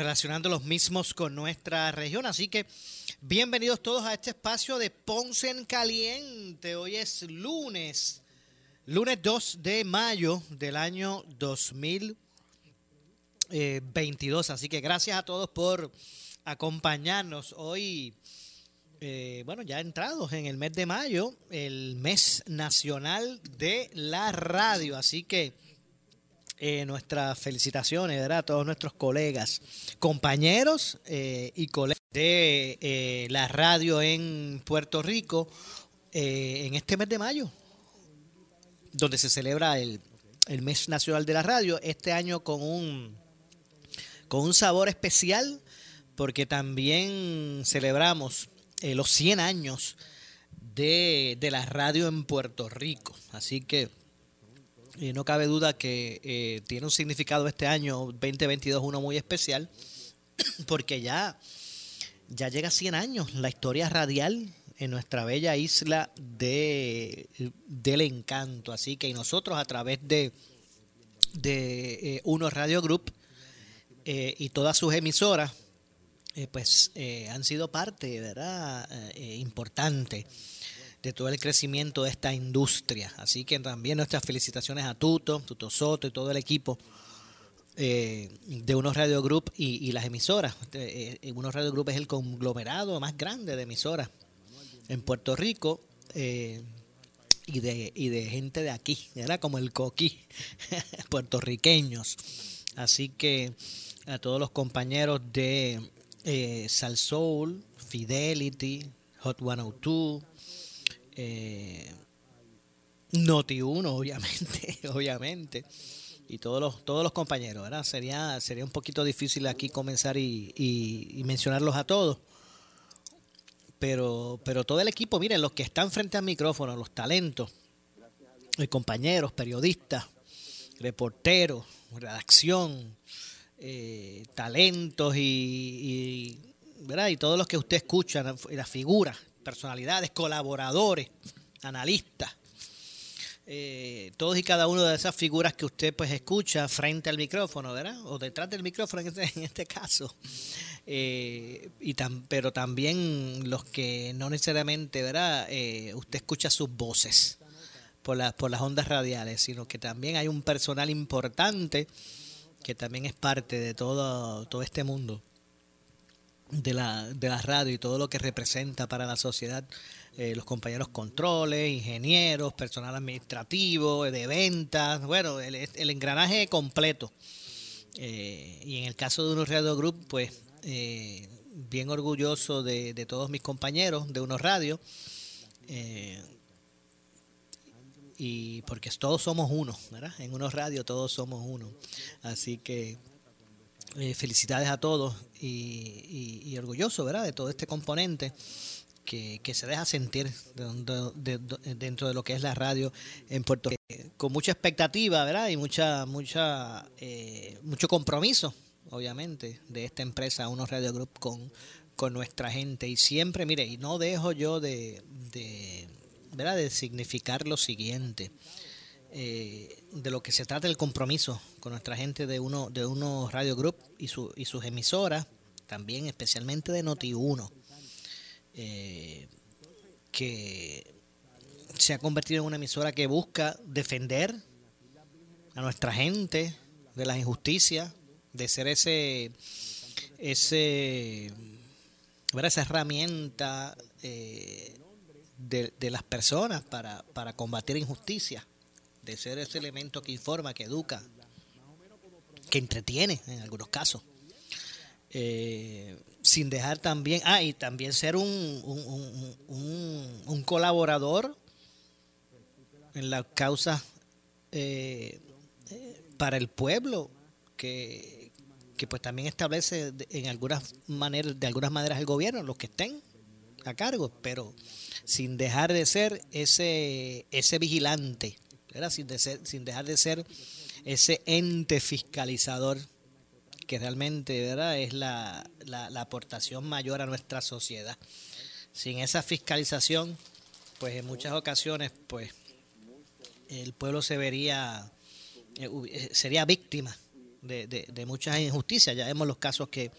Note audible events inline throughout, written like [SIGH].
relacionando los mismos con nuestra región. Así que bienvenidos todos a este espacio de Ponce en Caliente. Hoy es lunes, lunes 2 de mayo del año 2022. Así que gracias a todos por acompañarnos hoy. Eh, bueno, ya entrados en el mes de mayo, el mes nacional de la radio. Así que eh, nuestras felicitaciones a todos nuestros colegas, compañeros eh, y colegas de eh, la radio en Puerto Rico en este mes de mayo, donde se celebra el, el, mes nacional de la radio, este año con un, con un sabor especial, porque también celebramos los 100 años de, de la radio en Puerto Rico. Así que y no cabe duda que eh, tiene un significado este año 2022 uno muy especial [CLEARS THROAT] porque ya ya llega a 100 años la historia radial en nuestra bella isla de del encanto. Así que nosotros a través de de eh, Uno Radio Group eh, y todas sus emisoras pues han sido parte verdad importante de todo el crecimiento de esta industria. Así que también nuestras felicitaciones a Tuto, Tuto Soto y todo el equipo eh, de Unos Radio Group y, las emisoras. Eh, eh, Unos Radio Group es el conglomerado más grande de emisoras en Puerto Rico. y de, y de gente de aquí, era como el coquí, [LAUGHS] puertorriqueños. Así que a todos los compañeros de eh, Sal Soul, Fidelity, Hot 102, eh, Noti 1, [LAUGHS] obviamente, obviamente. Y todos los, todos los compañeros, ¿verdad? Sería, sería un poquito difícil aquí comenzar y, mencionarlos a todos. Pero, pero todo el equipo, miren, los que están frente al micrófono, los talentos, los compañeros, periodistas, reporteros, redacción, eh, talentos y, ¿verdad? y todos los que usted escucha, las figuras personalidades, colaboradores, analistas, eh, todos y cada uno de esas figuras que usted pues escucha frente al micrófono, ¿verdad? O detrás del micrófono [LAUGHS] en este, este caso. Eh, y pero también los que no necesariamente, ¿verdad? Eh, usted escucha sus voces por, por las ondas radiales, sino que también hay un personal importante que también es parte de todo, todo este mundo de la, de la radio y todo lo que representa para la sociedad, eh, los compañeros controles, ingenieros, personal administrativo, de ventas, bueno, el, engranaje completo. Eh, y en el caso de Unos Radio Group, pues eh, bien orgulloso de, de, todos mis compañeros de Unos Radio. y porque todos somos uno, ¿verdad? En Unos Radio todos somos uno. Así que eh, felicidades a todos y, orgulloso, ¿verdad? De todo este componente que, se deja sentir dentro de lo que es la radio en Puerto Rico. Con mucha expectativa, ¿verdad? Y mucha, mucha, eh, mucho compromiso, obviamente, de esta empresa, Unos Radio Group, con, con nuestra gente. Y siempre, mire, y no dejo yo de, de, ¿verdad? de significar lo siguiente. Eh, de lo que se trata el compromiso con nuestra gente de uno de uno Radio Group y, su, y sus emisoras, también especialmente de Noti1, eh, que se ha convertido en una emisora que busca defender a nuestra gente de las injusticias, de ser ese, ese esa herramienta eh, de, de las personas para, para combatir injusticia, ser ese elemento que informa, que educa, que entretiene en algunos casos. Eh, sin dejar también, ah, y también ser un, un, un, un colaborador en las causas eh, para el pueblo, que, que pues también establece en algunas maneras, de algunas maneras el gobierno, los que estén a cargo, pero sin dejar de ser ese, ese vigilante, Ser, sin dejar de ser ese ente fiscalizador que realmente ¿verdad? es la, la, aportación mayor a nuestra sociedad. Sin esa fiscalización, pues en muchas ocasiones, pues el pueblo se vería, eh, eh, sería víctima de, de, muchas injusticias. Ya vemos los casos que,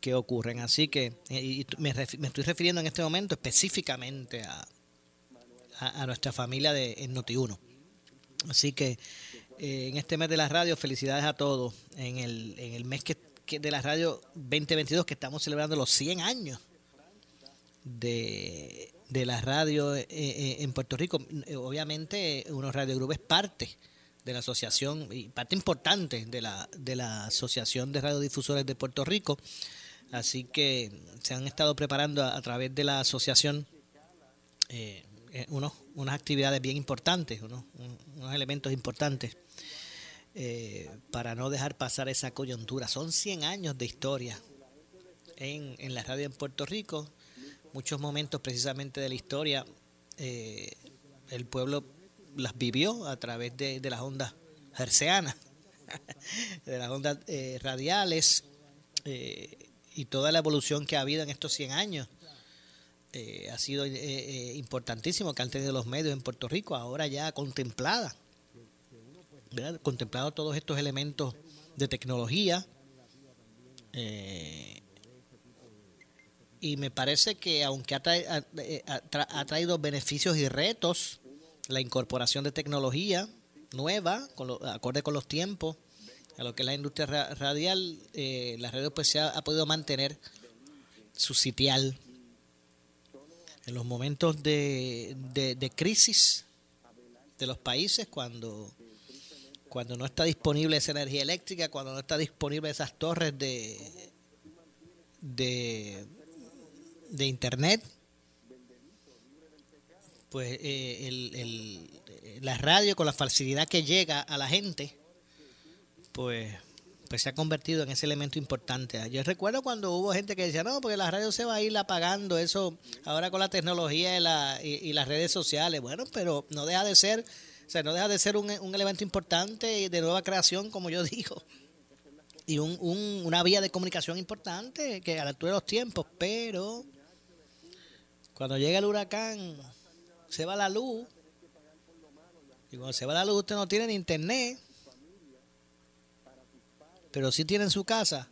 que ocurren. Así que eh, me, me, estoy refiriendo en este momento específicamente a, a, nuestra familia de en Noti1. Así que en este mes de la radio, felicidades a todos. En el, en el mes que, de la radio 2022, que estamos celebrando los 100 años de, de la radio eh, eh, en Puerto Rico. Obviamente, Unos Radio Group es parte de la asociación y parte importante de la, de la Asociación de Radiodifusores de Puerto Rico. Así que se han estado preparando a, través de la asociación eh, unos, unas actividades bien importantes, unos, unos elementos importantes para no dejar pasar esa coyuntura. Son 100 años de historia en, en la radio en Puerto Rico muchos momentos precisamente de la historia, eh, el pueblo las vivió a través de, las ondas herceanas, [LAUGHS] de las ondas eh, radiales eh, y toda la evolución que ha habido en estos 100 años. Ha sido importantísimo que han tenido los medios en Puerto Rico, ahora ya contemplada, contemplado todos estos elementos de tecnología, eh, y me parece que aunque eh, ha, traído beneficios y retos, la incorporación de tecnología nueva, con acorde con los tiempos, a lo que es la industria radial, eh, la radio pues ha, podido mantener su sitial en los momentos de, de, crisis de los países, cuando, cuando no está disponible esa energía eléctrica, cuando no está disponible esas torres de, de de internet, pues eh, el, la radio con la facilidad que llega a la gente, pues, pues se ha convertido en ese elemento importante. Yo recuerdo cuando hubo gente que decía, no, porque la radio se va a ir apagando, eso ahora con la tecnología y, la, y, las redes sociales, bueno, pero no deja de ser, o sea, no deja de ser un, un elemento importante de nueva creación, como yo [LAUGHS] digo y un, un, una vía de comunicación importante que a la altura de los tiempos, pero cuando llega el huracán, se va la luz. Y cuando se va la luz, usted no tiene ni internet. Pero sí tiene en su casa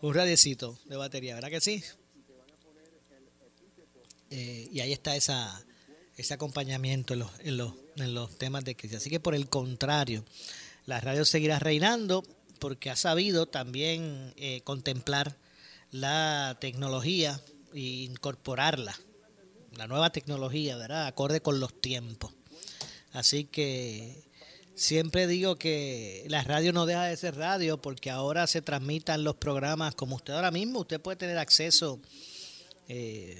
un radiecito de batería, ¿verdad que sí? Eh, y ahí está esa, ese acompañamiento en los, en, los, en los temas de crisis. Así que por el contrario, la radio seguirá reinando porque ha sabido también eh, contemplar la tecnología incorporarla, la nueva tecnología, ¿verdad? Acorde con los tiempos. Así que siempre digo que la radio no deja de ser radio porque ahora se transmitan los programas como usted ahora mismo. Usted puede tener acceso, eh,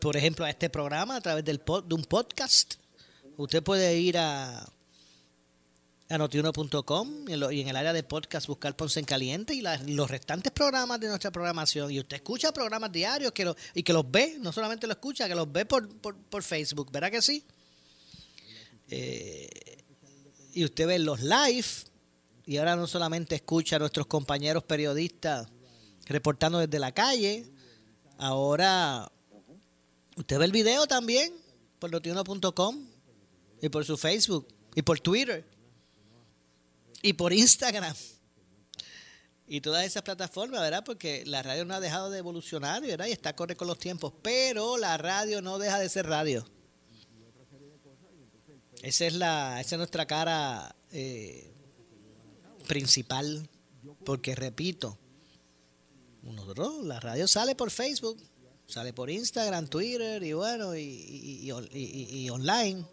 por ejemplo, a este programa a través del de un podcast. Usted puede ir a notiuno.com y, en el área de podcast buscar Ponce en Caliente y los restantes programas de nuestra programación. Y usted escucha programas diarios que y que los ve, no solamente lo escucha, que los ve por, por, Facebook, ¿verdad que sí? Eh, y usted ve los live y ahora no solamente escucha a nuestros compañeros periodistas reportando desde la calle, ahora usted ve el video también por notiuno.com y por su Facebook y por Twitter y por Instagram. Y todas esas plataformas, ¿verdad? Porque la radio no ha dejado de evolucionar, ¿verdad? Y está corre con los tiempos. Pero la radio no deja de ser radio. Esa es, la, esa es nuestra cara eh, principal. Porque repito, nosotros, la radio sale por Facebook, Sale por Instagram, Twitter y bueno, y, online.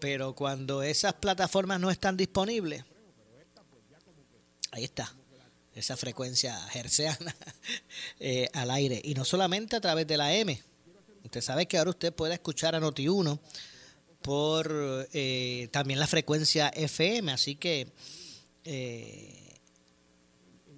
Pero cuando esas plataformas no están disponibles, ahí está, esa frecuencia [LAUGHS] herciana eh, al aire. Y no solamente a través de la M. Usted sabe que ahora usted puede escuchar a Noti1 por eh, también la frecuencia FM. Así que eh,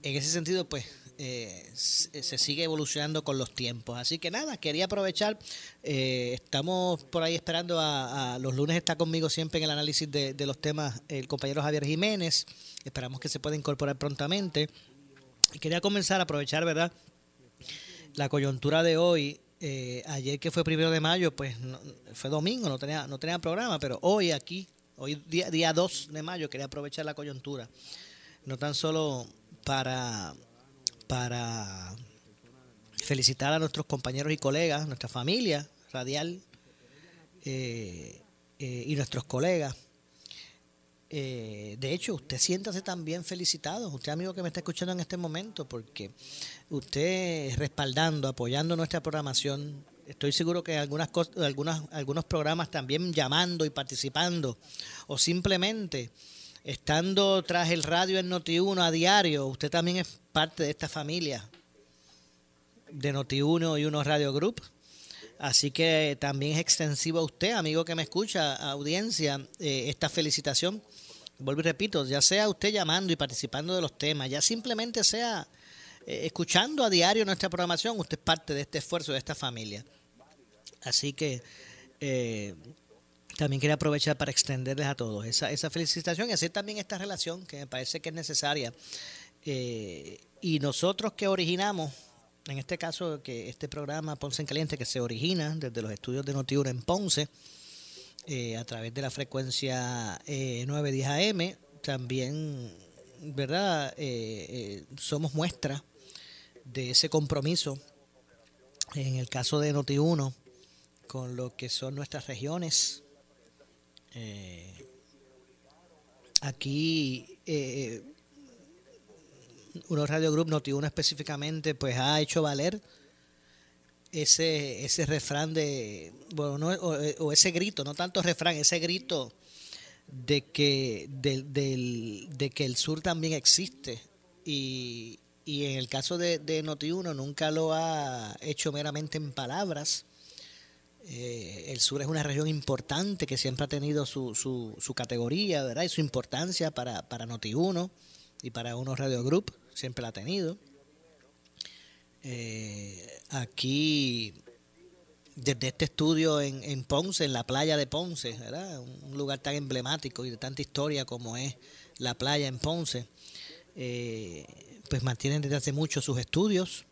en ese sentido, pues eh, se sigue evolucionando con los tiempos. Así que nada, quería aprovechar, estamos por ahí esperando a, los lunes está conmigo siempre en el análisis de, los temas el compañero Javier Jiménez, esperamos que se pueda incorporar prontamente. Quería comenzar a aprovechar, ¿verdad? La coyuntura de hoy, eh, ayer que fue primero de mayo, pues fue domingo, no tenía, no tenía programa, pero hoy aquí, hoy día, día 2 de mayo, quería aprovechar la coyuntura, no tan solo para para felicitar a nuestros compañeros y colegas, nuestra familia radial eh, eh, y nuestros colegas. Eh, de hecho, usted siéntase también felicitado, usted amigo que me está escuchando en este momento, porque usted respaldando, apoyando nuestra programación, estoy seguro que algunas, algunas algunos programas también llamando y participando, o simplemente estando tras el radio en Noti1 a diario, usted también es parte de esta familia de Noti1 y Uno Radio Group. Así que también es extensivo a usted, amigo que me escucha, audiencia, eh, esta felicitación. Vuelvo y repito, ya sea usted llamando y participando de los temas, ya simplemente sea eh, escuchando a diario nuestra programación, usted es parte de este esfuerzo, de esta familia. Así que eh, también quería aprovechar para extenderles a todos esa, esa felicitación y hacer también esta relación que me parece que es necesaria. Y nosotros que originamos, en este caso, que este programa Ponce en Caliente, que se origina desde los estudios de Notiura en Ponce, eh, a través de la frecuencia eh, 910 AM, también, ¿verdad? Eh, somos muestra de ese compromiso, en el caso de Noti1, con lo que son nuestras regiones, eh, aquí, eh, Uno Radio Group Noti Uno específicamente, pues ha hecho valer ese, ese refrán de, bueno, no, o, ese grito, no tanto refrán, ese grito de que, del, de que el sur también existe. Y, y en el caso de, de Noti1 nunca lo ha hecho meramente en palabras, eh, el sur es una región importante que siempre ha tenido su, su, su categoría, ¿verdad? Y su importancia para, para Noti1 y para Uno Radio Group, siempre la ha tenido. Eh, aquí, desde este estudio en, en, Ponce, en la playa de Ponce. Un lugar tan emblemático y de tanta historia como es la playa en Ponce, eh, pues mantienen desde hace mucho sus estudios.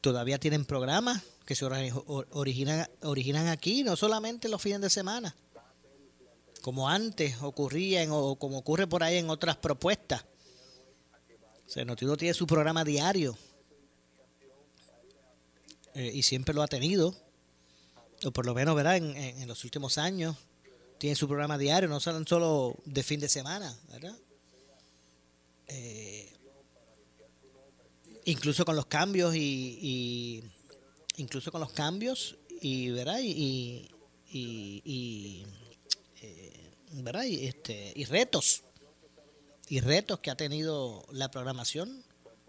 todavía tienen programas que se originan, originan aquí, no solamente los fines de semana, como antes ocurría o como ocurre por ahí en otras propuestas. Se Noticiero tiene su programa diario eh, y siempre lo ha tenido, o por lo menos, ¿verdad? En, los últimos años tiene su programa diario, no son solo de fin de semana, ¿verdad? Eh, incluso con los cambios y incluso con los cambios y verá y, y, eh, ¿verdad? y, este y retos y retos que ha tenido la programación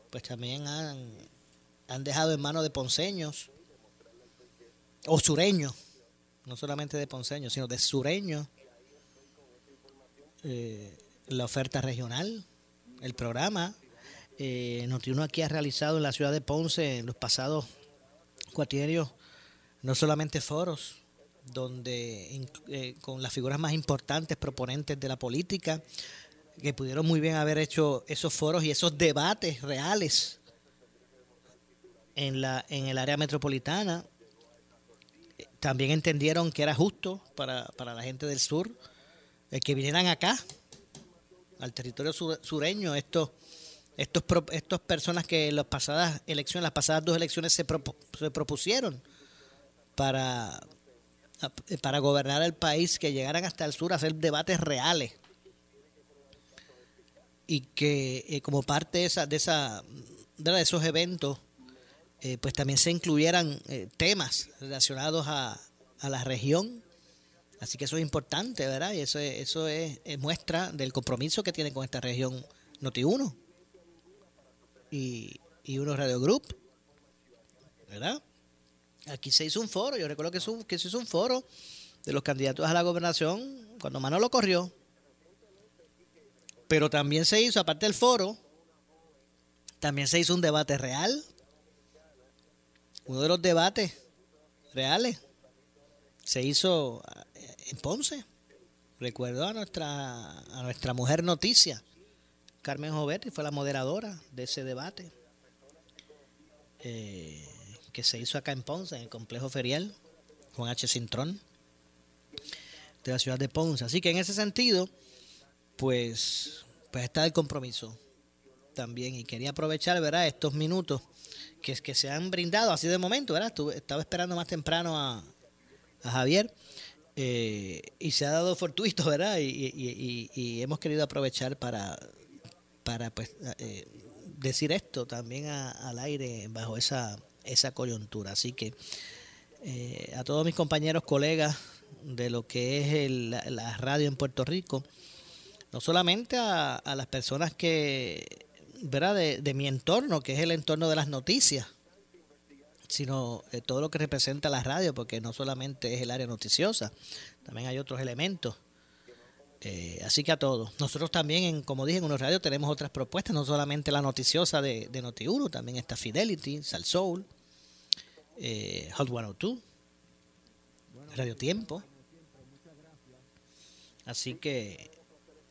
pues también han, han dejado en manos de ponceños o sureños no solamente de ponceños sino de sureños eh, la oferta regional el programa eh, Notiuno aquí ha realizado en la ciudad de Ponce en los pasados cuatrienio no solamente foros, donde eh, con las figuras más importantes proponentes de la política, que pudieron muy bien haber hecho esos foros y esos debates reales en, la, en el área metropolitana, también entendieron que era justo para, para la gente del sur el que vinieran acá, al territorio sureño, estos estos estas personas que en las pasadas elecciones, las pasadas dos elecciones se, se propusieron para, para gobernar el país, que llegaran hasta el sur a hacer debates reales y que eh, como parte de esa, de esa de esos eventos, eh, pues también se incluyeran eh, temas relacionados a, a, la región. Así que eso es importante, ¿verdad? Y eso, es, eso es, muestra del compromiso que tiene con esta región Noti1 y, y Uno Radio Group, ¿verdad? Aquí se hizo un foro, yo recuerdo que, que se hizo un foro de los candidatos a la gobernación cuando Manolo corrió. Pero también se hizo, aparte del foro, también se hizo un debate real. Uno de los debates reales se hizo eh, en Ponce. Recuerdo a nuestra, a nuestra mujer noticia, Carmen Jovetti, fue la moderadora de ese debate eh, que se hizo acá en Ponce, en el complejo ferial, con H. Cintrón de la ciudad de Ponce. Así que en ese sentido, pues, pues está el compromiso también. Y quería aprovechar, ¿verdad?, estos minutos que, que se han brindado así de momento, ¿verdad? estaba esperando más temprano a, Javier. Eh, y se ha dado fortuito, ¿verdad? Y, hemos querido aprovechar para, para pues, eh, decir esto también al aire bajo esa, esa coyuntura. Así que eh, a todos mis compañeros, colegas de lo que es la, radio en Puerto Rico, no solamente a, las personas que, ¿verdad? De, mi entorno, que es el entorno de las noticias, sino de todo lo que representa la radio, porque no solamente es el área noticiosa, también hay otros elementos. Eh, así que a todos. Nosotros también, en, como dije, en Unos Radio tenemos otras propuestas, no solamente la noticiosa de, de Noti1, también está Fidelity, Sal Soul, eh, Hot 102, Radio Tiempo. Así que,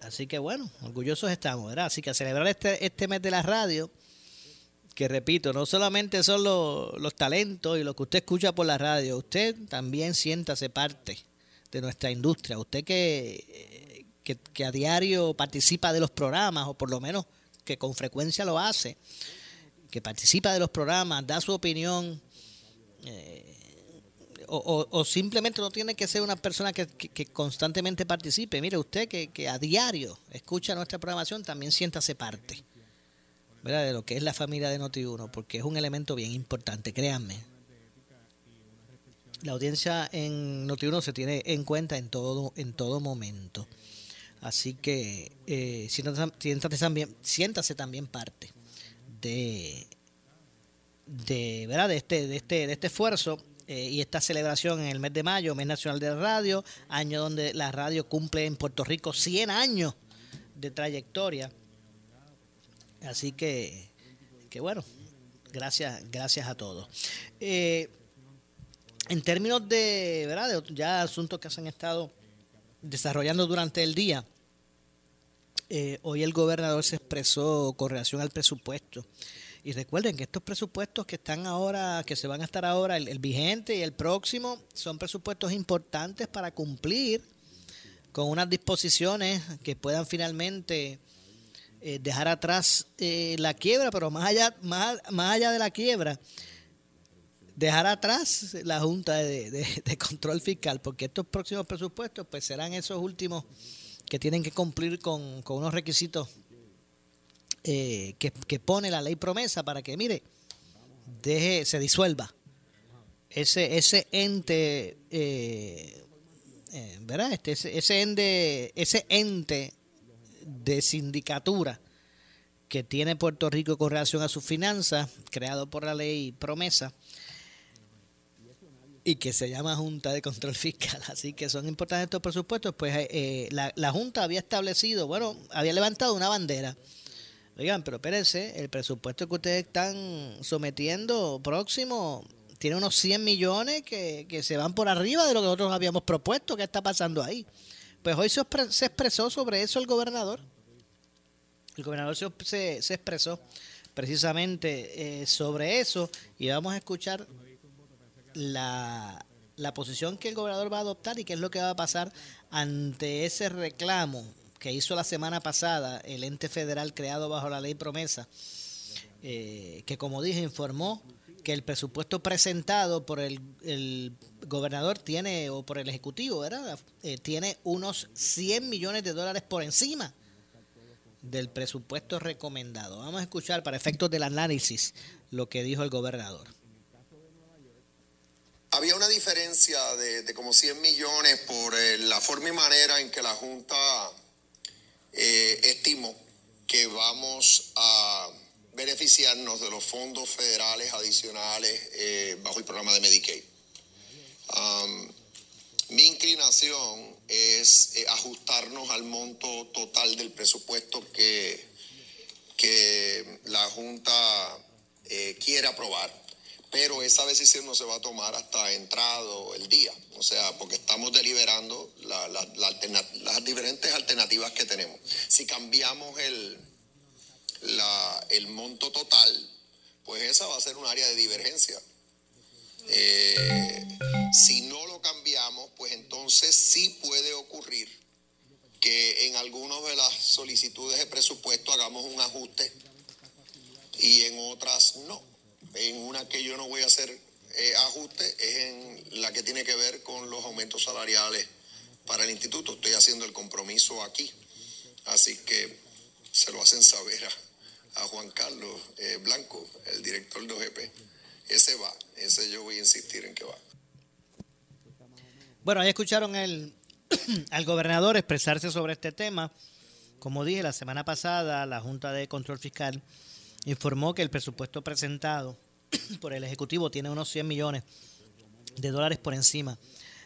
así que bueno, orgullosos estamos, ¿verdad? Así que a celebrar este, este mes de la radio, que repito, no solamente son los, talentos y lo que usted escucha por la radio, usted también siéntase parte de nuestra industria. Usted que, que, a diario participa de los programas, o por lo menos que con frecuencia lo hace, que participa de los programas, da su opinión, eh, o, simplemente no tiene que ser una persona que, constantemente participe. Mire, usted que, a diario escucha nuestra programación, también siéntase parte ¿verdad? de lo que es la familia de Noti1, porque es un elemento bien importante, créanme. La audiencia en Noti1 se tiene en cuenta en todo, en todo momento. Así que eh, siéntase, también, siéntase también parte de, de, ¿verdad? de, este, de, este, de este esfuerzo eh, y esta celebración en el mes de mayo, mes nacional de la radio, año donde la radio cumple en Puerto Rico 100 años de trayectoria. Así que, que bueno, gracias, gracias a todos. Eh, en términos de, ¿verdad? de ya asuntos que se han estado desarrollando durante el día, eh, hoy el gobernador se expresó con relación al presupuesto y recuerden que estos presupuestos que están ahora, que se van a estar ahora, el, vigente y el próximo, son presupuestos importantes para cumplir con unas disposiciones que puedan finalmente eh, dejar atrás eh, la quiebra, pero más allá, más, más allá de la quiebra, dejar atrás la Junta de, de, Control Fiscal, porque estos próximos presupuestos pues serán esos últimos que tienen que cumplir con, con unos requisitos eh, que, pone la ley promesa para que, mire, deje, se disuelva ese, ese ente, eh, eh, ¿verdad? Este, ese, ente, ese ente de sindicatura que tiene Puerto Rico con relación a sus finanzas, creado por la ley promesa, y que se llama Junta de Control [LAUGHS] Fiscal. Así que son importantes estos presupuestos. Pues la, la Junta había establecido, bueno, había levantado una bandera Oigan, pero espérense, el presupuesto que ustedes están sometiendo próximo tiene unos 100 millones que, se van por arriba de lo que nosotros habíamos propuesto. ¿Qué está pasando ahí? Pues hoy se, expresó sobre eso el gobernador. El gobernador se, se, expresó precisamente eh, sobre eso y vamos a escuchar la, la posición que el gobernador va a adoptar y qué es lo que va a pasar ante ese reclamo que hizo la semana pasada el ente federal creado bajo la ley promesa, eh, que como dije informó que el presupuesto presentado por el, gobernador tiene, o por el ejecutivo, ¿verdad? Eh, tiene unos 100 millones de dólares por encima del presupuesto recomendado. Vamos a escuchar para efectos del análisis lo que dijo el gobernador. Había una diferencia de, como 100 millones por eh, la forma y manera en que la Junta eh, estimó que vamos a beneficiarnos de los fondos federales adicionales eh, bajo el programa de Medicaid. mi inclinación es eh, ajustarnos al monto total del presupuesto que, que la Junta quiere aprobar, pero esa decisión no se va a tomar hasta entrado el día, o sea, porque estamos deliberando las diferentes alternativas que tenemos. Si cambiamos el, el monto total, pues esa va a ser un área de divergencia. Eh, si no lo cambiamos, pues entonces sí puede ocurrir que en algunas de las solicitudes de presupuesto hagamos un ajuste y en otras no. En una que yo no voy a hacer eh, ajuste es en la que tiene que ver con los aumentos salariales para el instituto. Estoy haciendo el compromiso aquí. Así que se lo hacen saber a, a Juan Carlos eh, Blanco, el director de OGP. Ese va, ese yo voy a insistir en que va. Bueno, ahí escucharon el, [CLEARS THROAT] al gobernador expresarse sobre este tema. Como dije, la semana pasada la Junta de Control Fiscal informó que el presupuesto presentado [CLEARS THROAT] por el Ejecutivo tiene unos 100 millones de dólares por encima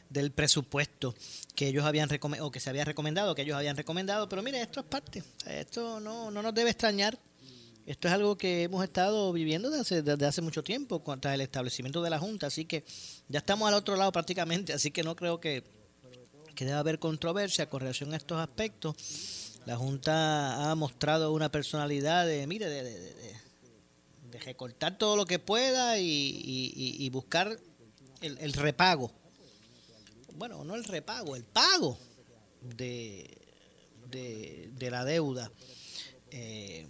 del presupuesto que ellos habían o que se había recomendado, que ellos habían recomendado, pero mire, esto es parte, esto no, no nos debe extrañar esto es algo que hemos estado viviendo desde hace, mucho tiempo contra el establecimiento de la Junta, así que ya estamos al otro lado prácticamente, así que no creo que, que deba haber controversia con relación a estos aspectos. La Junta ha mostrado una personalidad de, mire, de, recortar todo lo que pueda y, buscar el, repago. Bueno, no el repago, el pago de, de, la deuda. Eh,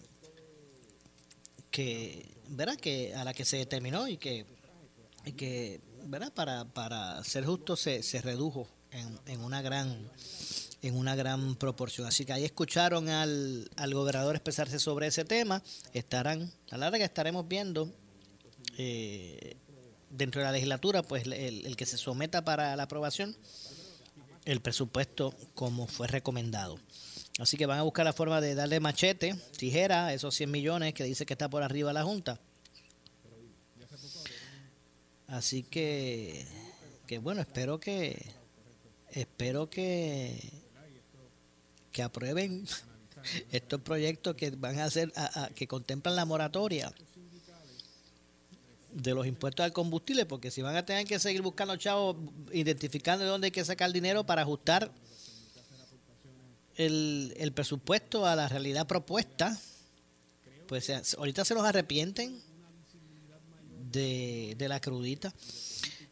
que, ¿verdad? que a la que se determinó y que, y que ¿verdad? Para, para ser justo se, se redujo en, en, una gran en una gran proporción. Así que ahí escucharon al, al gobernador expresarse sobre ese tema. Estarán, a la larga estaremos viendo eh, dentro de la legislatura, pues el, el que se someta para la aprobación, el presupuesto como fue recomendado. Así que van a buscar la forma de darle machete, tijera, esos 100 millones que dice que está por arriba la Junta. Así que, que bueno, espero que espero que que aprueben [LAUGHS] estos proyectos que van a hacer que contemplan la moratoria de los impuestos al combustible, porque si van a tener que seguir buscando chavos, identificando de dónde hay que sacar dinero para ajustar el, presupuesto a la realidad propuesta, pues ahorita se los arrepienten de, la crudita.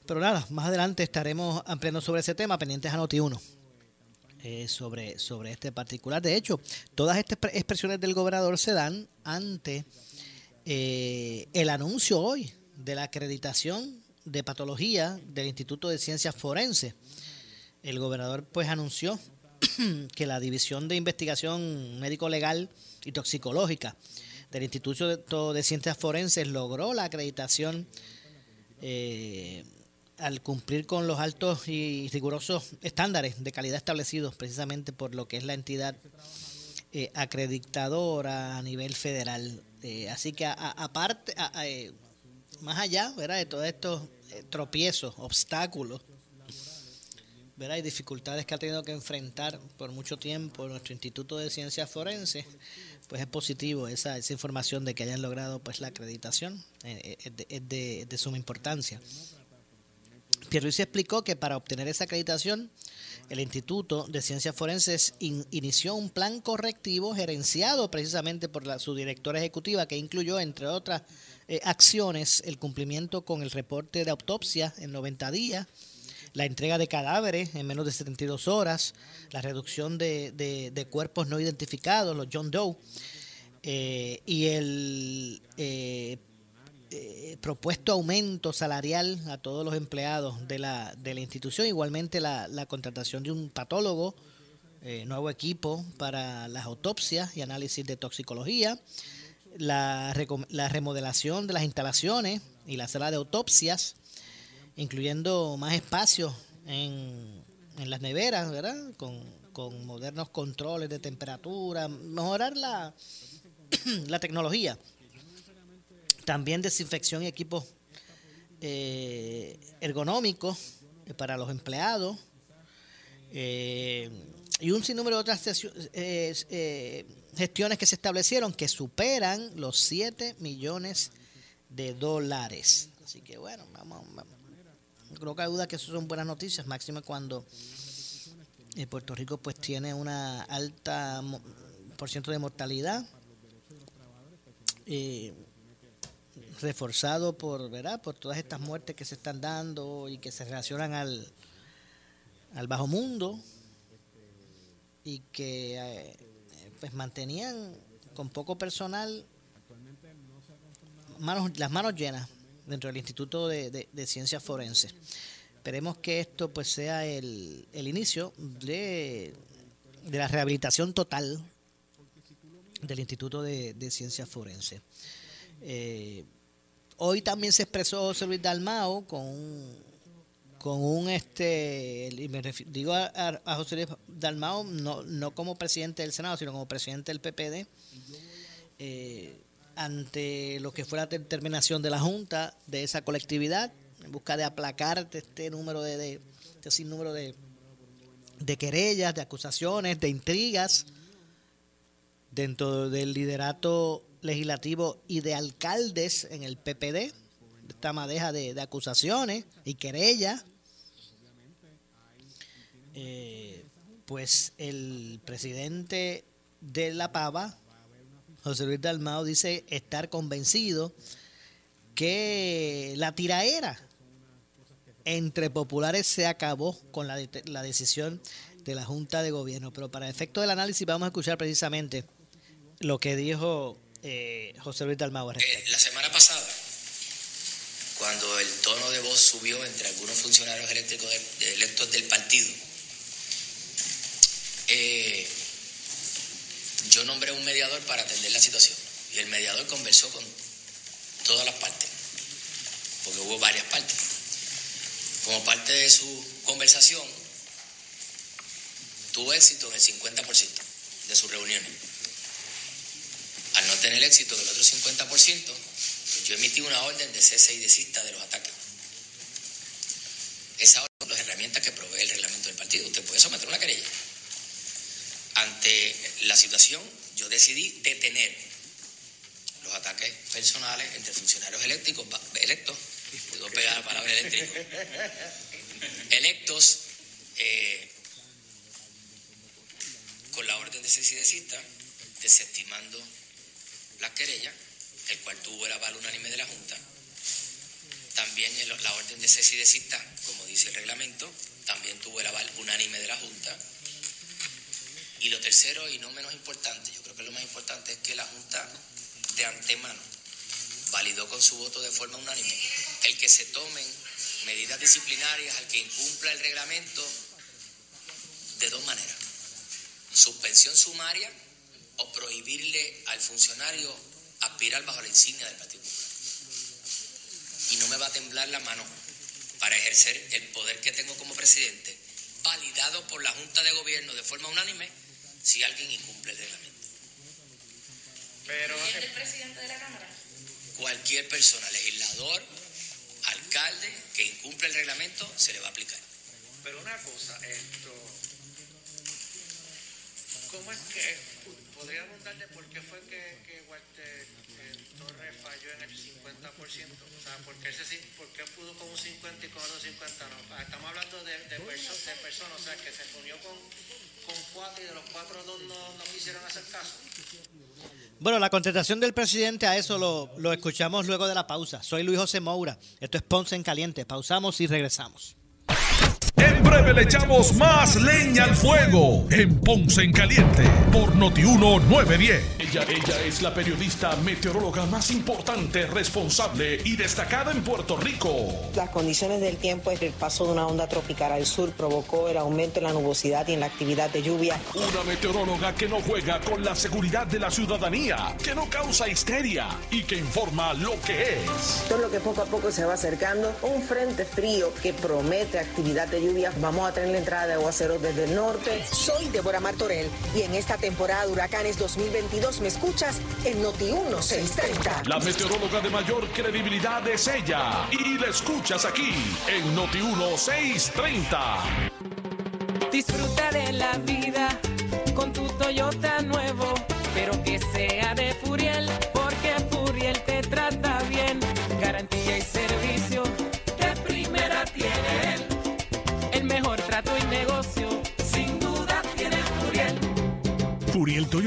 Pero nada, más adelante estaremos ampliando sobre ese tema, pendientes a Noti1. Eh, sobre, sobre este particular. De hecho, todas estas expresiones del gobernador se dan ante eh, el anuncio hoy de la acreditación de patología del Instituto de Ciencias Forenses. El gobernador pues anunció [CLEARS THROAT] que la División de Investigación Médico Legal y Toxicológica del Instituto de Ciencias Forenses logró la acreditación eh, al cumplir con los altos y rigurosos estándares de calidad establecidos precisamente por lo que es la entidad eh, acreditadora a nivel federal. Eh, así que aparte, más allá de todos estos tropiezos, obstáculos ¿verdad? y dificultades que ha tenido que enfrentar por mucho tiempo nuestro Instituto de Ciencias Forenses, pues es positivo esa, esa información de que hayan logrado pues la acreditación, eh, eh, es, de, de, suma importancia. Pierluisi explicó que para obtener esa acreditación, el Instituto de Ciencias Forenses inició un plan correctivo gerenciado precisamente por su directora ejecutiva, que incluyó, entre otras eh, acciones, el cumplimiento con el reporte de autopsia en 90 días, la entrega de cadáveres en menos de 72 horas, la reducción de, cuerpos no identificados, los John Doe, eh, y el eh, eh, propuesto aumento salarial a todos los empleados de la, de la institución, igualmente la, contratación de un patólogo eh, nuevo equipo para las autopsias y análisis de toxicología, la, la remodelación de las instalaciones y la sala de autopsias, incluyendo más espacios en, en las neveras, ¿verdad? Con, con modernos controles de temperatura, mejorar la, [CLEARS THROAT] la tecnología. También desinfección y equipos eh, ergonómicos para los empleados. Eh, y un sinnúmero de otras eh, gestiones que se establecieron que superan los 7 millones de dólares. Así que bueno, vamos, creo que hay duda que eso son buenas noticias, máximo cuando Puerto Rico pues tiene una alta por ciento de mortalidad. Eh, reforzado por, ¿verdad? por todas estas muertes que se están dando y que se relacionan al, al bajo mundo y que eh, pues mantenían con poco personal manos, las manos llenas dentro del Instituto de, de, Ciencias Forenses. Esperemos que esto pues sea el, el inicio de, de, la rehabilitación total del Instituto de, de Ciencias Forenses. Eh, Hoy también se expresó José Luis Dalmao con un, con un este, y me digo a, José Luis Dalmao no, no como presidente del Senado, sino como presidente del PPD, eh, ante lo que fue la determinación de la Junta de esa colectividad, en busca de aplacar este número de, de este número de, de querellas, de acusaciones, de intrigas dentro del liderato legislativo y de alcaldes en el PPD, esta madeja de, acusaciones y querellas. Eh, pues el presidente de La Pava, José Luis Dalmao, dice estar convencido que la tiraera entre populares se acabó con la, la decisión de la Junta de Gobierno. Pero para efecto del análisis vamos a escuchar precisamente lo que dijo eh, José Luis Dalmau. Eh, la semana pasada, cuando el tono de voz subió entre algunos funcionarios eléctricos electos del partido, eh, yo nombré un mediador para atender la situación. Y el mediador conversó con todas las partes, porque hubo varias partes. Como parte de su conversación, tuvo éxito en el 50% de sus reuniones no tener éxito del otro 50%, pues yo emití una orden de cese y desista de los ataques. Esa orden son las herramientas que provee el reglamento del partido. Usted puede someter una querella. Ante la situación, yo decidí detener los ataques personales entre funcionarios eléctricos, electos, puedo pegar la palabra eléctrico, electos, eh, con la orden de cese y desestimando la querella, el cual tuvo el aval unánime de la Junta. También la orden de cese y desista, como dice el reglamento, también tuvo el aval unánime de la Junta. Y lo tercero, y no menos importante, yo creo que lo más importante es que la Junta de antemano validó con su voto de forma unánime el que se tomen medidas disciplinarias al que incumpla el reglamento de dos maneras. Suspensión sumaria o prohibirle al funcionario aspirar bajo la insignia del Partido Popular. Y no me va a temblar la mano para ejercer el poder que tengo como presidente, validado por la Junta de Gobierno de forma unánime, si alguien incumple el reglamento. Pero, ¿Y el presidente de la Cámara? Cualquier persona, legislador, alcalde, que incumple el reglamento, se le va a aplicar. Pero una cosa, esto, ¿cómo es que ¿Podría preguntarle por qué fue que, que Walter Torres falló en el 50%? O sea, ¿por qué, ese, ¿por qué pudo con un 50 y con otro 50 no? Ah, estamos hablando de, de, de personas, o sea, que se reunió con, con cuatro y de los cuatro dos no, no quisieron hacer caso. Bueno, la contestación del presidente a eso lo, lo escuchamos luego de la pausa. Soy Luis José Moura. Esto es Ponce en Caliente. Pausamos y regresamos. Breve le echamos más leña al fuego en Ponce en Caliente por Notiuno 910. Ella, ella es la periodista meteoróloga más importante, responsable y destacada en Puerto Rico. Las condiciones del tiempo es el paso de una onda tropical al sur provocó el aumento en la nubosidad y en la actividad de lluvia. Una meteoróloga que no juega con la seguridad de la ciudadanía, que no causa histeria y que informa lo que es. Todo lo que poco a poco se va acercando, un frente frío que promete actividad de lluvia. Vamos a tener la entrada de aguaceros desde el norte. Soy Débora Martorell y en esta temporada de huracanes 2022 me escuchas en Noti 1630. La meteoróloga de mayor credibilidad es ella y la escuchas aquí en Noti 1630. Disfruta de la vida con tu Toyota nuevo, pero que sea de Furiel,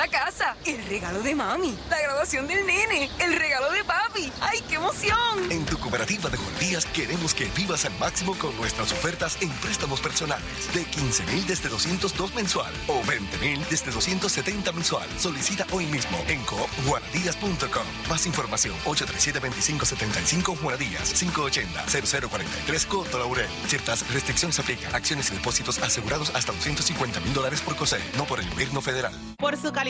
la casa, el regalo de mami, la graduación del nene, el regalo de papi. ¡Ay, qué emoción! En tu cooperativa de Juan queremos que vivas al máximo con nuestras ofertas en préstamos personales de 15 mil desde 202 mensual o 20 mil desde 270 mensual. Solicita hoy mismo en coopjuanadías.com. Más información 837-2575 Juanadías 580-0043 Coto Laurel. Ciertas restricciones aplican. Acciones y depósitos asegurados hasta 250 mil dólares por COSE, no por el gobierno federal. Por su calidad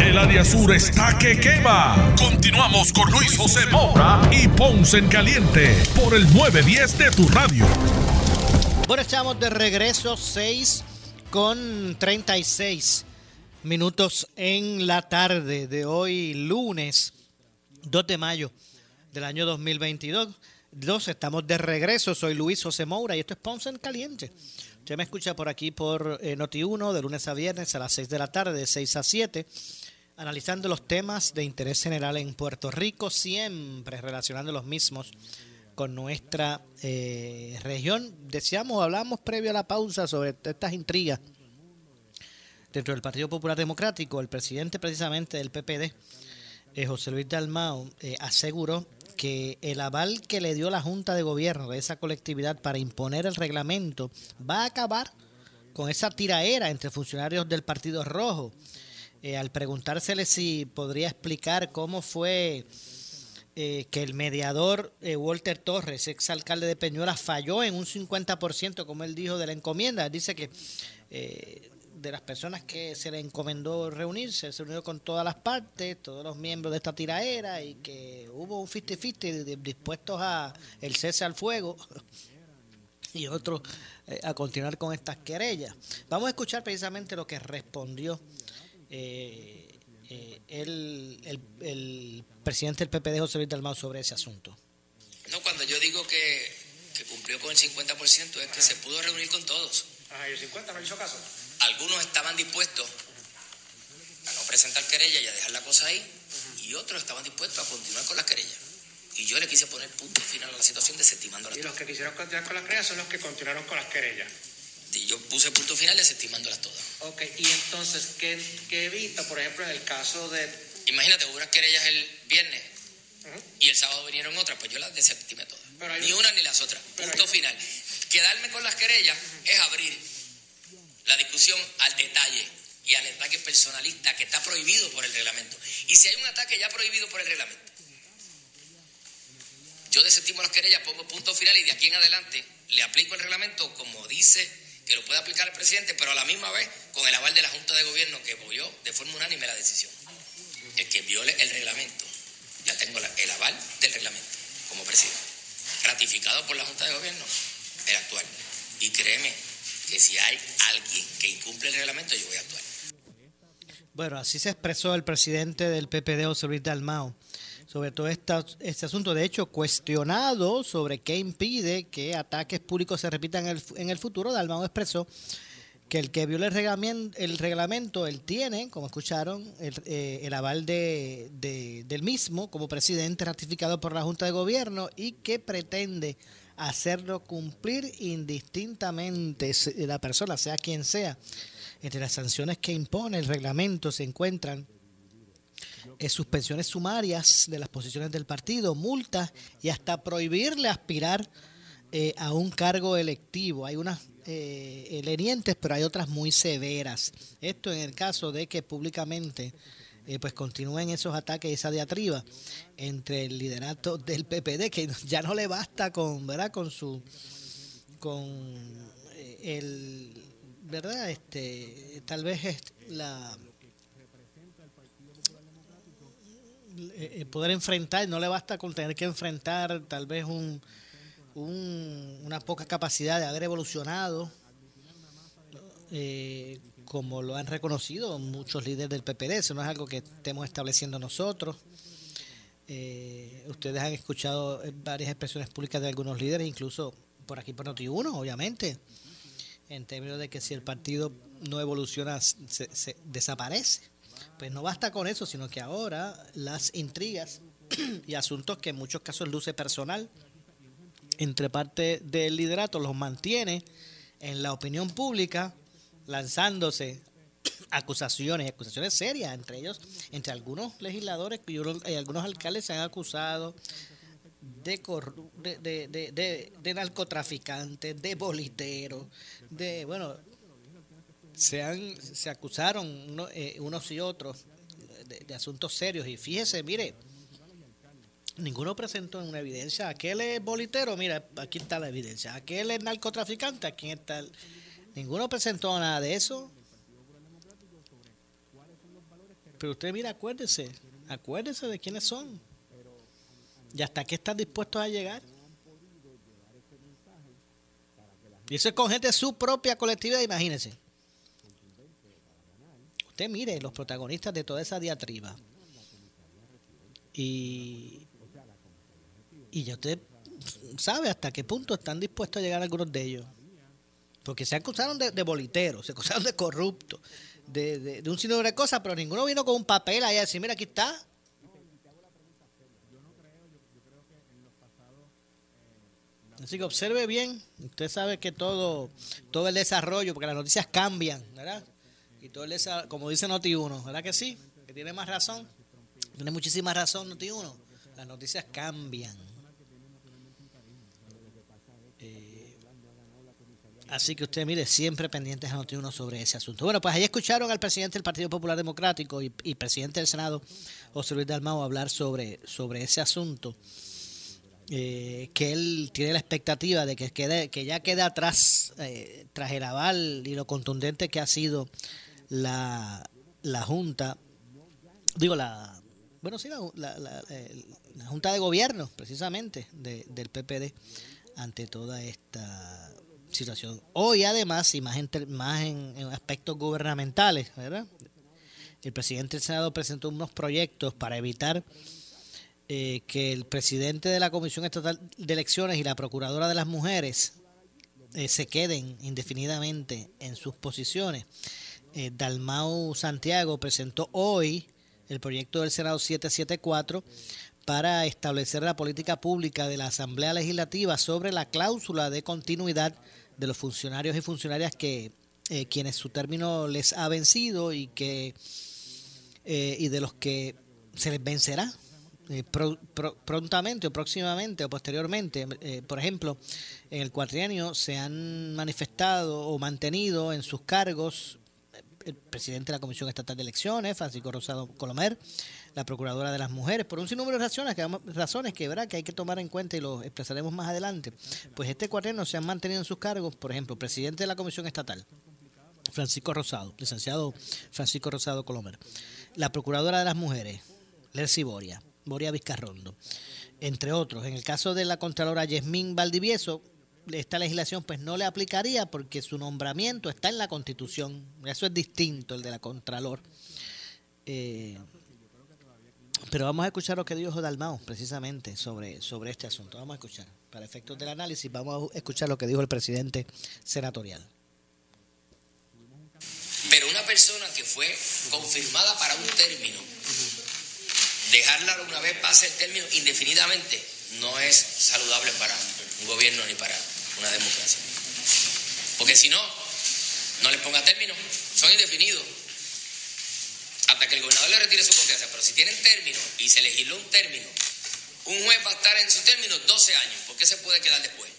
El área sur está que quema. Continuamos con Luis José Moura y Ponce en Caliente por el 910 de tu radio. Bueno, estamos de regreso 6 con 36 minutos en la tarde de hoy, lunes 2 de mayo del año 2022. Dos, estamos de regreso. Soy Luis José Moura y esto es Ponce en Caliente. Usted me escucha por aquí por eh, Noti1 de lunes a viernes a las 6 de la tarde, de 6 a 7, analizando los temas de interés general en Puerto Rico, siempre relacionando los mismos con nuestra eh, región. Decíamos, hablamos previo a la pausa sobre estas intrigas dentro del Partido Popular Democrático. El presidente precisamente del PPD, eh, José Luis Dalmao, aseguró que el aval que le dio la Junta de Gobierno de esa colectividad para imponer el reglamento va a acabar con esa tiraera entre funcionarios del Partido Rojo. eh, al preguntársele si podría explicar cómo fue eh, que el mediador eh, Walter Torres, exalcalde de Peñuelas, falló en un 50%, como él dijo, de la encomienda. Dice que eh, de las personas que se le encomendó reunirse, se reunió con todas las partes, todos los miembros de esta tiraera y que hubo un 50-50 dispuestos a el cese al fuego [LAUGHS] y otros eh, a continuar con estas querellas. Vamos a escuchar precisamente lo que respondió eh, eh, el, el, el presidente del PPD, José Luis Dalmau, sobre ese asunto. No, cuando yo digo que, que cumplió con el 50% es que se pudo reunir con todos. Ajá, y el 50 no hizo caso. Algunos estaban dispuestos a no presentar querella y a dejar la cosa ahí, y otros estaban dispuestos a continuar con las querellas. Y yo le quise poner punto final a la situación desestimándolas Y los que quisieron continuar con las querellas son los que continuaron con las querellas. Y yo puse punto final desestimándolas todas. Ok, y entonces, ¿qué, qué evita, por ejemplo, en el caso de... Imagínate, hubo unas querellas el viernes y el sábado vinieron otras, pues yo las desestimé todas. Pero hay ni un- una ni las otras. Pero Punto hay- final. Quedarme con las querellas es abrir la discusión al detalle y al ataque personalista que está prohibido por el reglamento. Y si hay un ataque ya prohibido por el reglamento, yo desestimo las querellas, pongo punto final y de aquí en adelante le aplico el reglamento como dice que lo puede aplicar el presidente, pero a la misma vez con el aval de la Junta de Gobierno que apoyó de forma unánime la decisión. El que viole el reglamento, ya tengo el aval del reglamento como presidente, ratificado por la Junta de Gobierno, el actual. Y créeme que si hay alguien que incumple el reglamento, yo voy a actuar. Bueno, así se expresó el presidente del PPD, José Luis Dalmao, sobre todo esta- este asunto. De hecho, cuestionado sobre qué impide que ataques públicos se repitan en el, en el futuro, Dalmao expresó que el que viole el reglamento, el reglamento él tiene, como escucharon, el, eh, el aval de, de- del mismo como presidente ratificado por la Junta de Gobierno y que pretende hacerlo cumplir indistintamente la persona, sea quien sea. Entre las sanciones que impone el reglamento se encuentran eh, suspensiones sumarias de las posiciones del partido, multas y hasta prohibirle aspirar eh, a un cargo electivo. Hay unas eh, lenientes, pero hay otras muy severas. Esto en el caso de que públicamente eh, pues continúen esos ataques esa diatriba entre el liderato del PPD, que [LAUGHS] ya no le basta con, ¿verdad? Con su con eh, el verdad este tal vez es la eh, poder enfrentar no le basta con tener que enfrentar tal vez un, un- una poca capacidad de haber evolucionado eh, como lo han reconocido muchos líderes del PPD eso no es algo que estemos estableciendo nosotros eh, ustedes han escuchado eh, varias expresiones públicas de algunos líderes, incluso por aquí por Noti1, obviamente, en términos de que si el partido no evoluciona, se, se desaparece. Pues no basta con eso, sino que ahora las intrigas [CLEARS THROAT] y asuntos que en muchos casos luce personal entre parte del liderato los mantiene en la opinión pública, lanzándose acusaciones, acusaciones serias, entre ellos, entre algunos legisladores y, y algunos alcaldes se han acusado de, de, de, de, de- narcotraficantes, de boliteros, de, bueno, se, han, se acusaron eh, unos y otros de, de asuntos serios. Y fíjese, mire, ninguno presentó una evidencia, aquel es bolitero, mira, aquí está la evidencia, aquel es narcotraficante, aquí está el... Ninguno presentó nada de eso. Pero usted, mira, acuérdese, acuérdese de quiénes son. Y hasta qué están dispuestos a llegar. Y eso es con gente de su propia colectividad, imagínese. Usted mire los protagonistas de toda esa diatriba. Y, y ya usted sabe hasta qué punto están dispuestos a llegar algunos de ellos. Porque se acusaron de, de boliteros, se acusaron de corruptos, de, de, de un sinnúmero de cosas, pero ninguno vino con un papel ahí a decir, mira, aquí está. Así que observe bien, usted sabe que todo, todo el desarrollo, porque las noticias cambian, ¿verdad? Y todo el desarrollo, como dice Noti1, ¿verdad que sí? Que tiene más razón, tiene muchísima razón Noti1, las noticias cambian. Así que usted, mire, siempre pendientes a Noti1 sobre ese asunto. Bueno, pues ahí escucharon al presidente del Partido Popular Democrático y, y presidente del Senado, José Luis Dalmau, hablar sobre, sobre ese asunto. Eh, que él tiene la expectativa de que, quede, que ya quede atrás, eh, tras el aval y lo contundente que ha sido la, la Junta, digo, la, bueno, sí, la, la, la, la Junta de Gobierno, precisamente, de, del PPD, ante toda esta situación. Hoy, además, y más en, más en, aspectos gubernamentales, ¿verdad? El presidente del Senado presentó unos proyectos para evitar eh, que el presidente de la Comisión Estatal de Elecciones y la Procuradora de las Mujeres eh, se queden indefinidamente en sus posiciones. Eh, Dalmau Santiago presentó hoy el proyecto del Senado 774 para establecer la política pública de la Asamblea Legislativa sobre la cláusula de continuidad de los funcionarios y funcionarias que eh, quienes su término les ha vencido y que eh, y de los que se les vencerá eh, pro, pro, prontamente o próximamente o posteriormente. Por ejemplo, en el cuatrienio se han manifestado o mantenido en sus cargos el presidente de la Comisión Estatal de Elecciones, Francisco Rosado Colomer, la Procuradora de las Mujeres, por un sinnúmero de razones que, razones que, ¿verdad? que hay que tomar en cuenta y lo expresaremos más adelante. Pues este cuatrienio se han mantenido en sus cargos, por ejemplo, presidente de la Comisión Estatal, Francisco Rosado, licenciado Francisco Rosado Colomer, la Procuradora de las Mujeres, Lercy Boria, Boria Vizcarrondo, entre otros. En el caso de la Contralora Yasmín Valdivieso, esta legislación pues no le aplicaría porque su nombramiento está en la Constitución. Eso es distinto, el de la Contralor. Eh, pero vamos a escuchar lo que dijo Dalmao precisamente sobre, sobre este asunto. Vamos a escuchar. Para efectos del análisis, vamos a escuchar lo que dijo el presidente senatorial. Pero una persona que fue confirmada para un término, dejarla una vez pase el término indefinidamente, no es saludable para un gobierno ni para una democracia. Porque si no, no les ponga término, son indefinidos. Hasta que el gobernador le retire su confianza. Pero si tienen término y se legisló un término, un juez va a estar en su término 12 años. ¿Por qué se puede quedar después?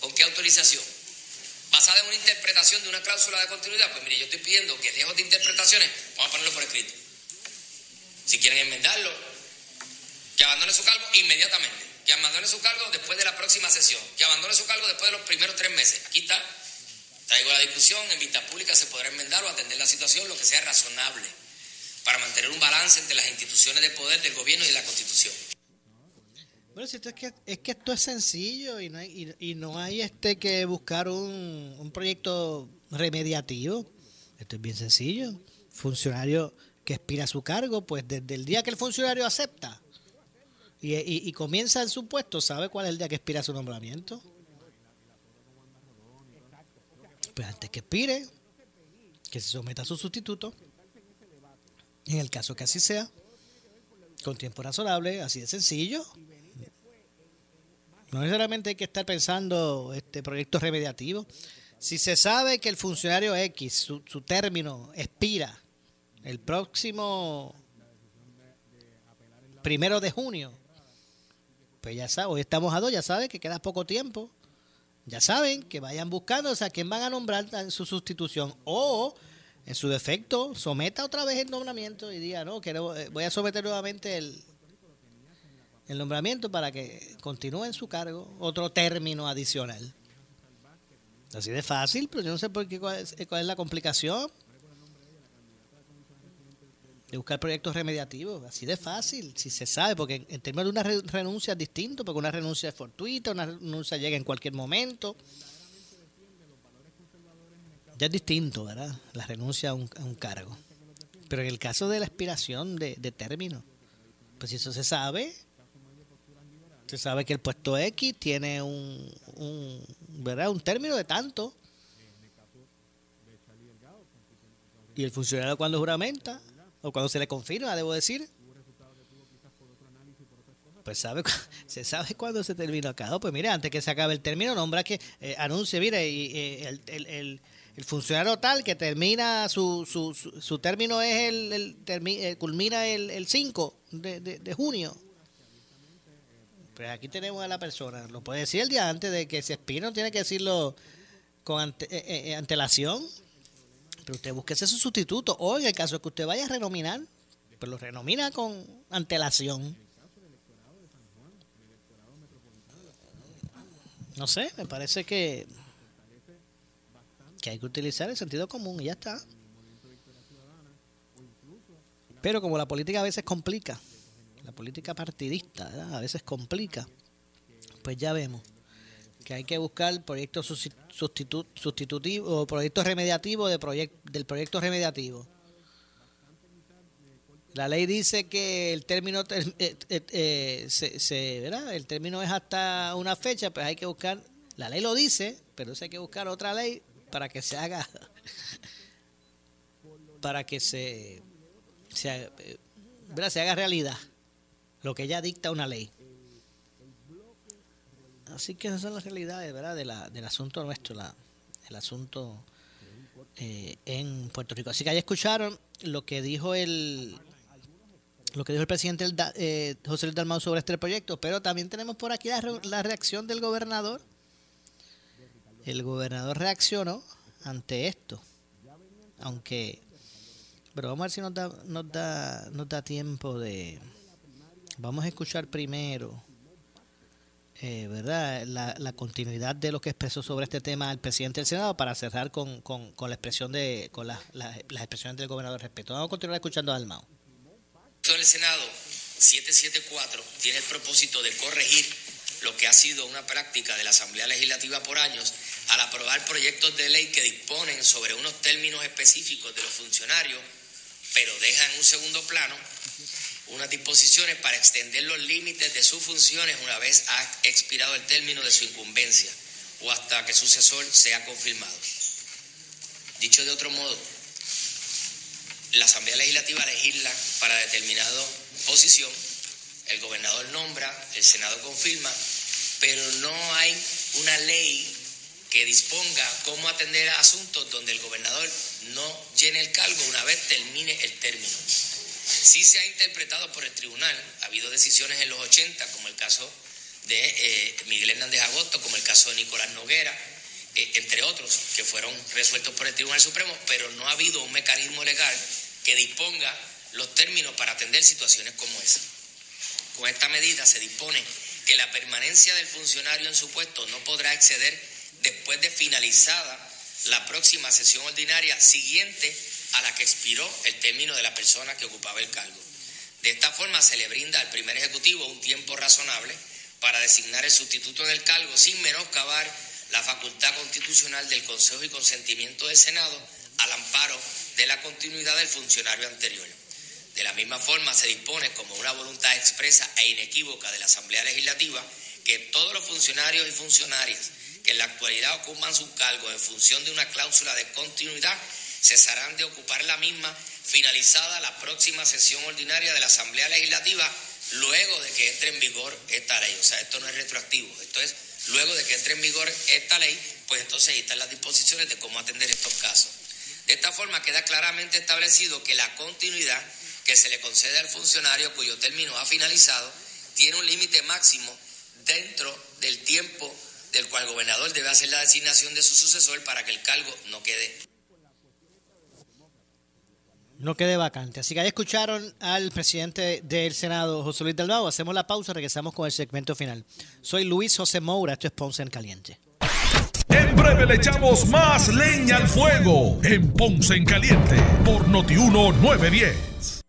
¿Con qué autorización? Basada en una interpretación de una cláusula de continuidad. Pues mire, yo estoy pidiendo que lejos de interpretaciones, vamos a ponerlo por escrito. Si quieren enmendarlo, que abandone su cargo inmediatamente. Que abandone su cargo después de la próxima sesión. Que abandone su cargo después de los primeros tres meses. Aquí está. Traigo la discusión. En vista pública se podrá enmendar o atender la situación, lo que sea razonable, para mantener un balance entre las instituciones de poder del gobierno y de la Constitución. Bueno, si esto es que es que esto es sencillo y no hay, y, y no hay este que buscar un, un proyecto remediativo. Esto es bien sencillo. Funcionario que expira su cargo, pues desde el día que el funcionario acepta y, comienza en su puesto, ¿sabe cuál es el día que expira su nombramiento? Pues antes que expire, que se someta a su sustituto, en el caso que así sea, con tiempo razonable, así de sencillo. No necesariamente hay que estar pensando este proyectos remediativos. Si se sabe que el funcionario X, su, su término expira el próximo primero de junio, pues ya saben, hoy estamos a dos, ya saben que queda poco tiempo. Ya saben que vayan sea, a quién van a nombrar en su sustitución. O, en su defecto, someta otra vez el nombramiento y diga, no, quiero, voy a someter nuevamente el, el nombramiento para que continúe en su cargo otro término adicional. Así de fácil, pero yo no sé por qué cuál es, cuál es la complicación de buscar proyectos remediativos, así de fácil, si se sabe, porque en, términos de una re, renuncia es distinto, porque una renuncia es fortuita, una renuncia llega en cualquier momento. Ya es distinto, ¿verdad? La renuncia a un, a un cargo. Pero en el caso de la expiración de, de término, pues si eso se sabe, se sabe que el puesto X tiene un, un, ¿verdad? un término de tanto. Y el funcionario cuando juramenta, o cuando se le confirma, debo decir, pues sabe, [LAUGHS] se sabe cuándo se termina acá. Pues mira, antes que se acabe el término, nombra que eh, anuncie, mire, y, eh, el, el, el, funcionario tal que termina su, su, su, término es el, termi, eh, culmina el, el 5 de, de, de, junio. Pues aquí tenemos a la persona, lo puede decir el día antes de que se expire, no tiene que decirlo con ante- eh, antelación. Pero usted búsquese su sustituto. O en el caso que usted vaya a renominar, pues lo renomina con antelación. No sé, me parece que, que hay que utilizar el sentido común y ya está. Pero como la política a veces complica, la política partidista a veces complica, pues ya vemos que hay que buscar proyectos susti- sustitu- sustitutivos o proyectos remediativos de proyec- del proyecto remediativo. La ley dice que el término eh, eh, eh, se, se- ¿verdad? el término es hasta una fecha, pues hay que buscar, la ley lo dice, pero hay que buscar otra ley para que se haga [LAUGHS] para que se se, se haga realidad lo que ya dicta una ley. Así que esas son las realidades, ¿verdad? De la, del asunto nuestro, la, el asunto eh, en Puerto Rico. Así que ya escucharon lo que dijo el lo que dijo el presidente eh, José Luis Dalmau sobre este proyecto, pero también tenemos por aquí la, la reacción del gobernador. El gobernador reaccionó ante esto, aunque, pero vamos a ver si nos da, nos da, nos da tiempo de, vamos a escuchar primero eh, ¿verdad? La, la continuidad de lo que expresó sobre este tema el presidente del Senado para cerrar con, con, con la expresión de con las las- las expresiones del gobernador respecto. Vamos a continuar escuchando a Dalmau. El Senado 774 tiene el propósito de corregir lo que ha sido una práctica de la Asamblea Legislativa por años al aprobar proyectos de ley que disponen sobre unos términos específicos de los funcionarios, pero dejan en un segundo plano unas disposiciones para extender los límites de sus funciones una vez ha expirado el término de su incumbencia o hasta que su sucesor sea confirmado. Dicho de otro modo, la Asamblea Legislativa legisla para determinada posición, el gobernador nombra, el Senado confirma, pero no hay una ley que disponga cómo atender asuntos donde el gobernador no llene el cargo una vez termine el término. Sí se ha interpretado por el tribunal, ha habido decisiones en los 80, como el caso de eh, Miguel Hernández Agosto, como el caso de Nicolás Noguera, eh, entre otros, que fueron resueltos por el Tribunal Supremo, pero no ha habido un mecanismo legal que disponga los términos para atender situaciones como esa. Con esta medida se dispone que la permanencia del funcionario en su puesto no podrá exceder después de finalizada la próxima sesión ordinaria siguiente a la que expiró el término de la persona que ocupaba el cargo. De esta forma se le brinda al primer ejecutivo un tiempo razonable para designar el sustituto del cargo sin menoscabar la facultad constitucional del Consejo y consentimiento del Senado al amparo de la continuidad del funcionario anterior. De la misma forma, se dispone como una voluntad expresa e inequívoca de la Asamblea Legislativa que todos los funcionarios y funcionarias que en la actualidad ocupan sus cargos en función de una cláusula de continuidad cesarán de ocupar la misma finalizada la próxima sesión ordinaria de la Asamblea Legislativa luego de que entre en vigor esta ley. O sea, esto no es retroactivo, esto es luego de que entre en vigor esta ley, pues entonces ahí están las disposiciones de cómo atender estos casos. De esta forma queda claramente establecido que la continuidad que se le concede al funcionario cuyo término ha finalizado tiene un límite máximo dentro del tiempo del cual el gobernador debe hacer la designación de su sucesor para que el cargo no quede No quede vacante. Así que ahí escucharon al presidente del Senado, José Luis Dalmau. Hacemos la pausa, regresamos con el segmento final. Soy Luis José Moura, esto es Ponce en Caliente. En breve le echamos más leña al fuego en Ponce en Caliente por Notiuno 910.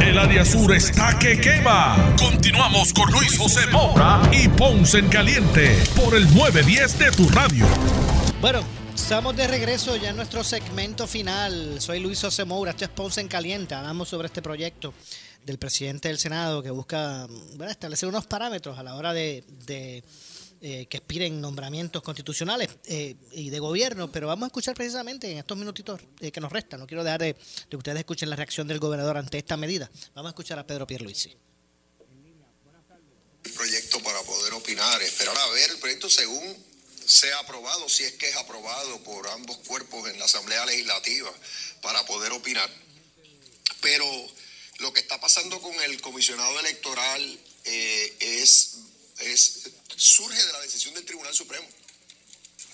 El área sur está que quema. Continuamos con Luis José Moura y Ponce en Caliente por el 910 de tu radio. Bueno, estamos de regreso ya en nuestro segmento final. Soy Luis José Moura, esto es Ponce en Caliente. Hablamos sobre este proyecto del presidente del Senado que busca establecer unos parámetros a la hora de, eh, que expiren nombramientos constitucionales eh, y de gobierno, pero vamos a escuchar precisamente en estos minutitos eh, que nos restan. No quiero dejar de, de que ustedes escuchen la reacción del gobernador ante esta medida. Vamos a escuchar a Pedro Pierluisi. El proyecto para poder opinar, esperar a ver el proyecto según sea aprobado, si es que es aprobado por ambos cuerpos en la Asamblea Legislativa, para poder opinar. Pero lo que está pasando con el comisionado electoral eh, es, es surge de la decisión del Tribunal Supremo,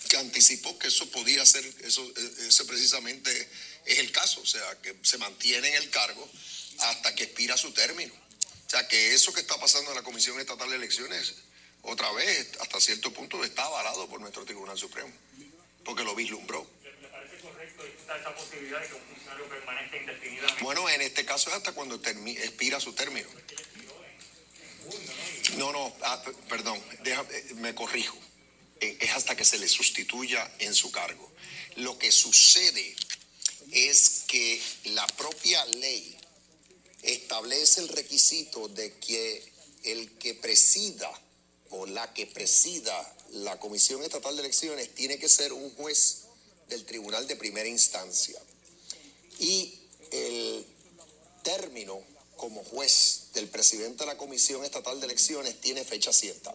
que anticipó que eso podía ser, eso, ese precisamente es el caso, o sea, que se mantiene en el cargo hasta que expira su término. O sea, que eso que está pasando en la Comisión Estatal de Elecciones, otra vez, hasta cierto punto, está avalado por nuestro Tribunal Supremo, porque lo vislumbró. ¿Le parece correcto esta posibilidad de que un funcionario permanezca indefinidamente? Bueno, en este caso es hasta cuando expira su término. No, no, ah, p- perdón, eh, me corrijo. Eh, Es hasta que se le sustituya en su cargo. Lo que sucede es que la propia ley establece el requisito de que el que presida o la que presida la Comisión Estatal de Elecciones tiene que ser un juez del Tribunal de Primera Instancia. Y el término como juez del presidente de la Comisión Estatal de Elecciones tiene fecha cierta.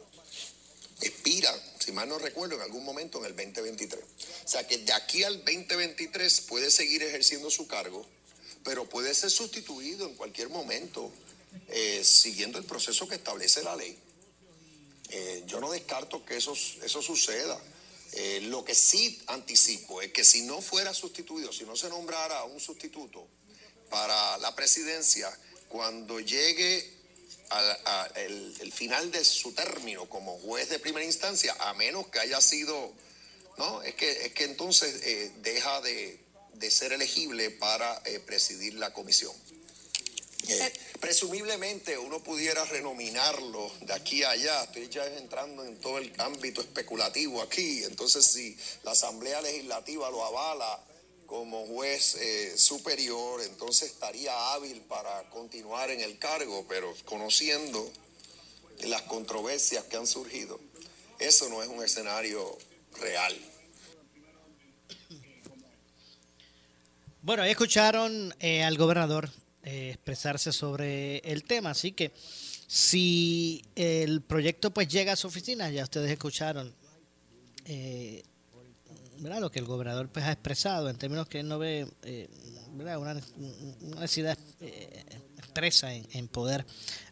Expira, si mal no recuerdo, en algún momento en el 2023. O sea que de aquí al 2023 puede seguir ejerciendo su cargo, pero puede ser sustituido en cualquier momento, eh, siguiendo el proceso que establece la ley. Eh, yo no descarto que eso, eso suceda. Eh, lo que sí anticipo es que si no fuera sustituido, si no se nombrara un sustituto para la presidencia, cuando llegue al a el, el final de su término como juez de primera instancia, a menos que haya sido, no, es que, es que entonces eh, deja de, de ser elegible para eh, presidir la comisión. Eh, presumiblemente uno pudiera renominarlo de aquí a allá, estoy ya entrando en todo el ámbito especulativo aquí, entonces si la Asamblea Legislativa lo avala como juez eh, superior, entonces estaría hábil para continuar en el cargo, pero conociendo las controversias que han surgido, eso no es un escenario real. Bueno, ahí escucharon eh, al gobernador eh, expresarse sobre el tema, así que si el proyecto pues llega a su oficina, ya ustedes escucharon eh, ¿verdad? lo que el gobernador pues ha expresado en términos que él no ve eh. Una, una necesidad eh, expresa en, en poder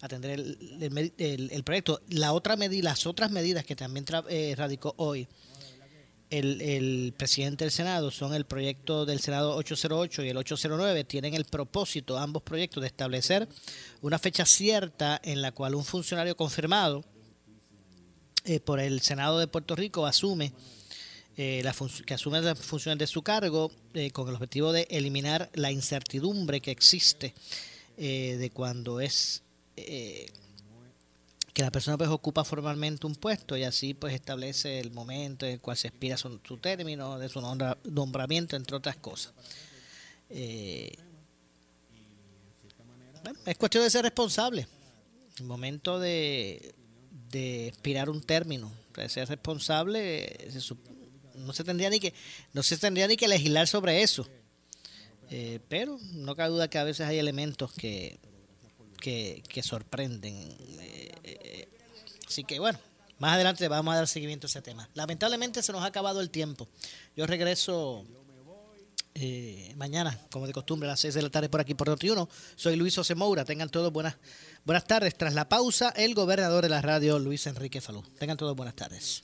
atender el, el el- el proyecto. La otra medida, las otras medidas que también tra- eh, radicó hoy el, el presidente del Senado son el proyecto del Senado 808 y el 809. Tienen el propósito, ambos proyectos, de establecer una fecha cierta en la cual un funcionario confirmado eh, por el Senado de Puerto Rico asume eh, la que asume las funciones de su cargo eh, con el objetivo de eliminar la incertidumbre que existe eh, de cuando es eh, que la persona pues ocupa formalmente un puesto y así pues establece el momento en el cual se expira su, término de su nombra- nombramiento entre otras cosas. Eh, es cuestión de ser responsable. El momento de, de expirar un término de ser responsable no se tendría ni que no se tendría ni que legislar sobre eso Eh, pero no cabe duda que a veces hay elementos que que, que sorprenden Eh, eh, así que bueno más adelante vamos a dar seguimiento a ese tema lamentablemente se nos ha acabado el tiempo yo regreso eh, mañana, como de costumbre, a las 6 de la tarde por aquí por Noti1. Soy Luis José Moura. Tengan todos buenas, buenas tardes. Tras la pausa, el gobernador de la radio, Luis Enrique Falú. Tengan todos buenas tardes.